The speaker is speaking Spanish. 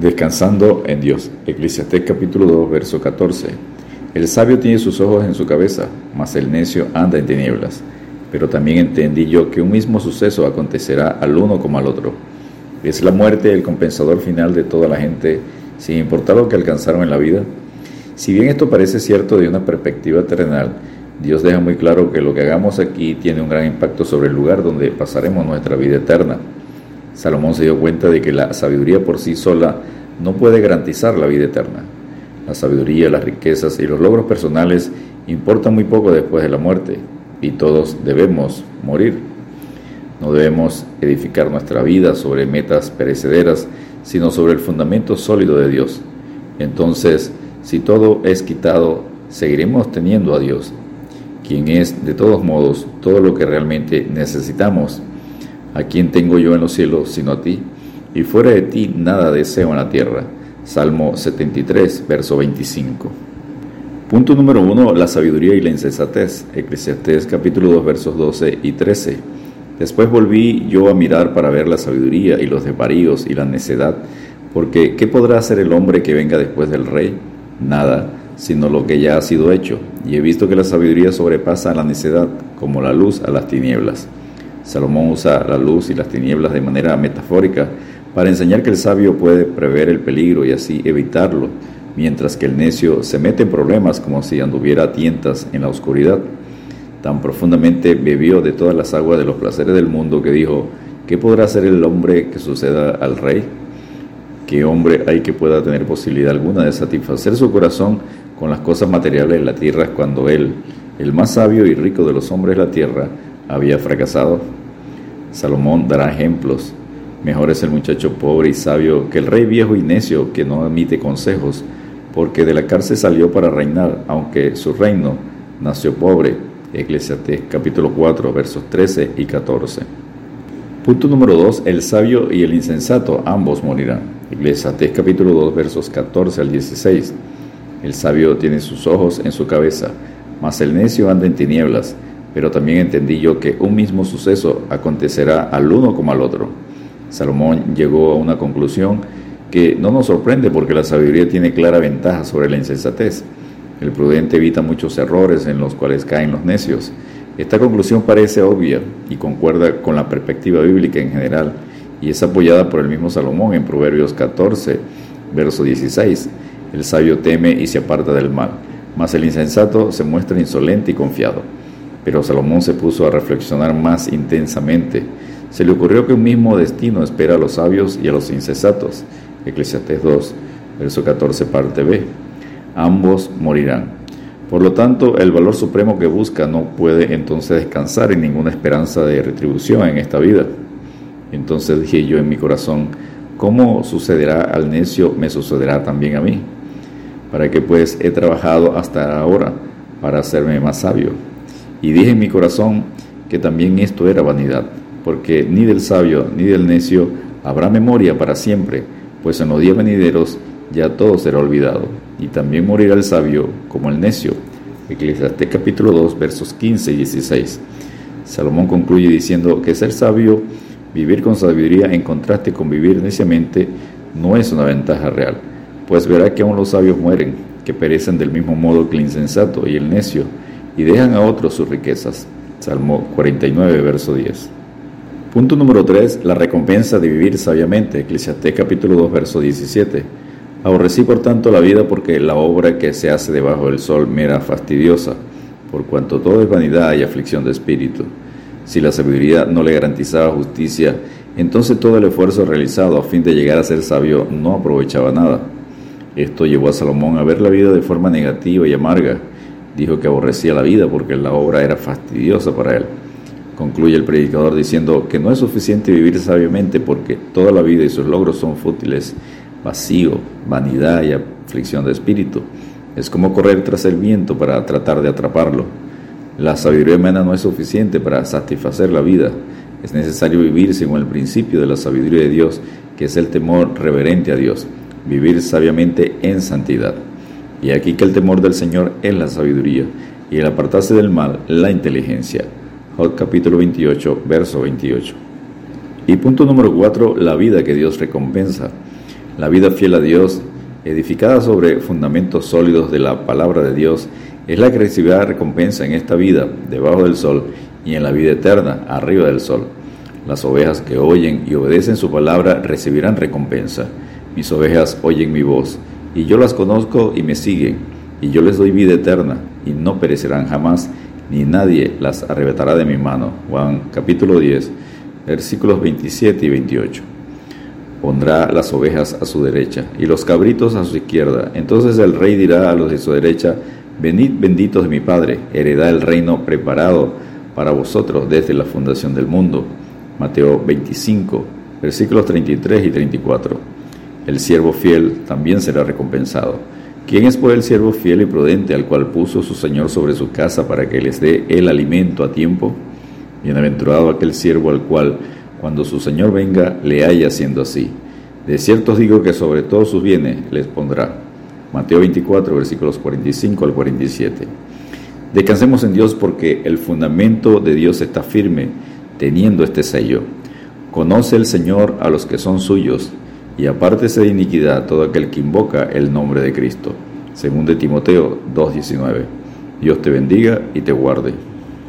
Descansando en Dios. Eclesiastés capítulo 2, verso 14. El sabio tiene sus ojos en su cabeza, mas el necio anda en tinieblas. Pero también entendí yo que un mismo suceso acontecerá al uno como al otro. Es la muerte el compensador final de toda la gente, sin importar lo que alcanzaron en la vida. Si bien esto parece cierto de una perspectiva terrenal, Dios deja muy claro que lo que hagamos aquí tiene un gran impacto sobre el lugar donde pasaremos nuestra vida eterna. Salomón se dio cuenta de que la sabiduría por sí sola no puede garantizar la vida eterna. La sabiduría, las riquezas y los logros personales importan muy poco después de la muerte y todos debemos morir. No debemos edificar nuestra vida sobre metas perecederas, sino sobre el fundamento sólido de Dios. Entonces, si todo es quitado, seguiremos teniendo a Dios, quien es de todos modos todo lo que realmente necesitamos ¿A quién tengo yo en los cielos sino a ti? Y fuera de ti nada deseo en la tierra. Salmo 73, verso 25. Punto número 1. La sabiduría y la insensatez. Eclesiastés capítulo 2, versos 12 y 13. Después volví yo a mirar para ver la sabiduría y los desvaríos y la necedad, porque ¿qué podrá hacer el hombre que venga después del rey? Nada, sino lo que ya ha sido hecho. Y he visto que la sabiduría sobrepasa a la necedad, como la luz a las tinieblas. Salomón usa la luz y las tinieblas de manera metafórica para enseñar que el sabio puede prever el peligro y así evitarlo, mientras que el necio se mete en problemas como si anduviera a tientas en la oscuridad. Tan profundamente bebió de todas las aguas de los placeres del mundo que dijo, ¿qué podrá hacer el hombre que suceda al rey? ¿Qué hombre hay que pueda tener posibilidad alguna de satisfacer su corazón con las cosas materiales de la tierra cuando él, el más sabio y rico de los hombres de la tierra, había fracasado? Salomón dará ejemplos. Mejor es el muchacho pobre y sabio que el rey viejo y necio que no admite consejos, porque de la cárcel salió para reinar, aunque su reino nació pobre. Eclesiastés capítulo 4 versos 13 y 14. Punto número 2. El sabio y el insensato ambos morirán. Eclesiastés capítulo 2 versos 14 al 16. El sabio tiene sus ojos en su cabeza, mas el necio anda en tinieblas pero también entendí yo que un mismo suceso acontecerá al uno como al otro. Salomón llegó a una conclusión que no nos sorprende porque la sabiduría tiene clara ventaja sobre la insensatez. El prudente evita muchos errores en los cuales caen los necios. Esta conclusión parece obvia y concuerda con la perspectiva bíblica en general y es apoyada por el mismo Salomón en Proverbios 14, verso 16. El sabio teme y se aparta del mal, mas el insensato se muestra insolente y confiado. Pero Salomón se puso a reflexionar más intensamente. Se le ocurrió que un mismo destino espera a los sabios y a los insensatos. Eclesiastés 2, verso 14, parte B. Ambos morirán. Por lo tanto, el valor supremo que busca no puede entonces descansar en ninguna esperanza de retribución en esta vida. Entonces dije yo en mi corazón, ¿cómo sucederá al necio, me sucederá también a mí? ¿Para qué pues he trabajado hasta ahora? Para hacerme más sabio. Y dije en mi corazón que también esto era vanidad, porque ni del sabio ni del necio habrá memoria para siempre, pues en los días venideros ya todo será olvidado, y también morirá el sabio como el necio. Eclesiastés capítulo 2 versos 15 y 16. Salomón concluye diciendo que ser sabio, vivir con sabiduría en contraste con vivir neciamente, no es una ventaja real, pues verá que aún los sabios mueren, que perecen del mismo modo que el insensato y el necio, y dejan a otros sus riquezas. Salmo 49, verso 10. Punto número 3. La recompensa de vivir sabiamente. Eclesiastés capítulo 2, verso 17. Aborrecí por tanto la vida porque la obra que se hace debajo del sol me era fastidiosa, por cuanto todo es vanidad y aflicción de espíritu. Si la sabiduría no le garantizaba justicia, entonces todo el esfuerzo realizado a fin de llegar a ser sabio no aprovechaba nada. Esto llevó a Salomón a ver la vida de forma negativa y amarga, dijo que aborrecía la vida porque la obra era fastidiosa para él. Concluye el predicador diciendo que no es suficiente vivir sabiamente porque toda la vida y sus logros son fútiles, vacío, vanidad y aflicción de espíritu. Es como correr tras el viento para tratar de atraparlo. La sabiduría humana no es suficiente para satisfacer la vida. Es necesario vivir según el principio de la sabiduría de Dios, que es el temor reverente a Dios, vivir sabiamente en santidad. Y aquí que el temor del Señor es la sabiduría, y el apartarse del mal, la inteligencia. Capítulo 28, verso 28. Y punto número 4, la vida que Dios recompensa. La vida fiel a Dios, edificada sobre fundamentos sólidos de la palabra de Dios, es la que recibirá recompensa en esta vida, debajo del sol, y en la vida eterna, arriba del sol. Las ovejas que oyen y obedecen su palabra recibirán recompensa. Mis ovejas oyen mi voz, y yo las conozco y me siguen, y yo les doy vida eterna, y no perecerán jamás, ni nadie las arrebatará de mi mano. Juan capítulo 10, versículos 27 y 28. Pondrá las ovejas a su derecha y los cabritos a su izquierda. Entonces el rey dirá a los de su derecha, Venid benditos de mi Padre, heredad el reino preparado para vosotros desde la fundación del mundo. Mateo 25, versículos 33 y 34. El siervo fiel también será recompensado. ¿Quién es por el siervo fiel y prudente al cual puso su Señor sobre su casa para que les dé el alimento a tiempo? Bienaventurado aquel siervo al cual, cuando su Señor venga, le haya siendo así. De cierto os digo que sobre todos sus bienes les pondrá. Mateo 24, versículos 45 al 47. Descansemos en Dios porque el fundamento de Dios está firme, teniendo este sello. Conoce el Señor a los que son suyos, y apártese de iniquidad todo aquel que invoca el nombre de Cristo. Según de Timoteo 2.19. Dios te bendiga y te guarde.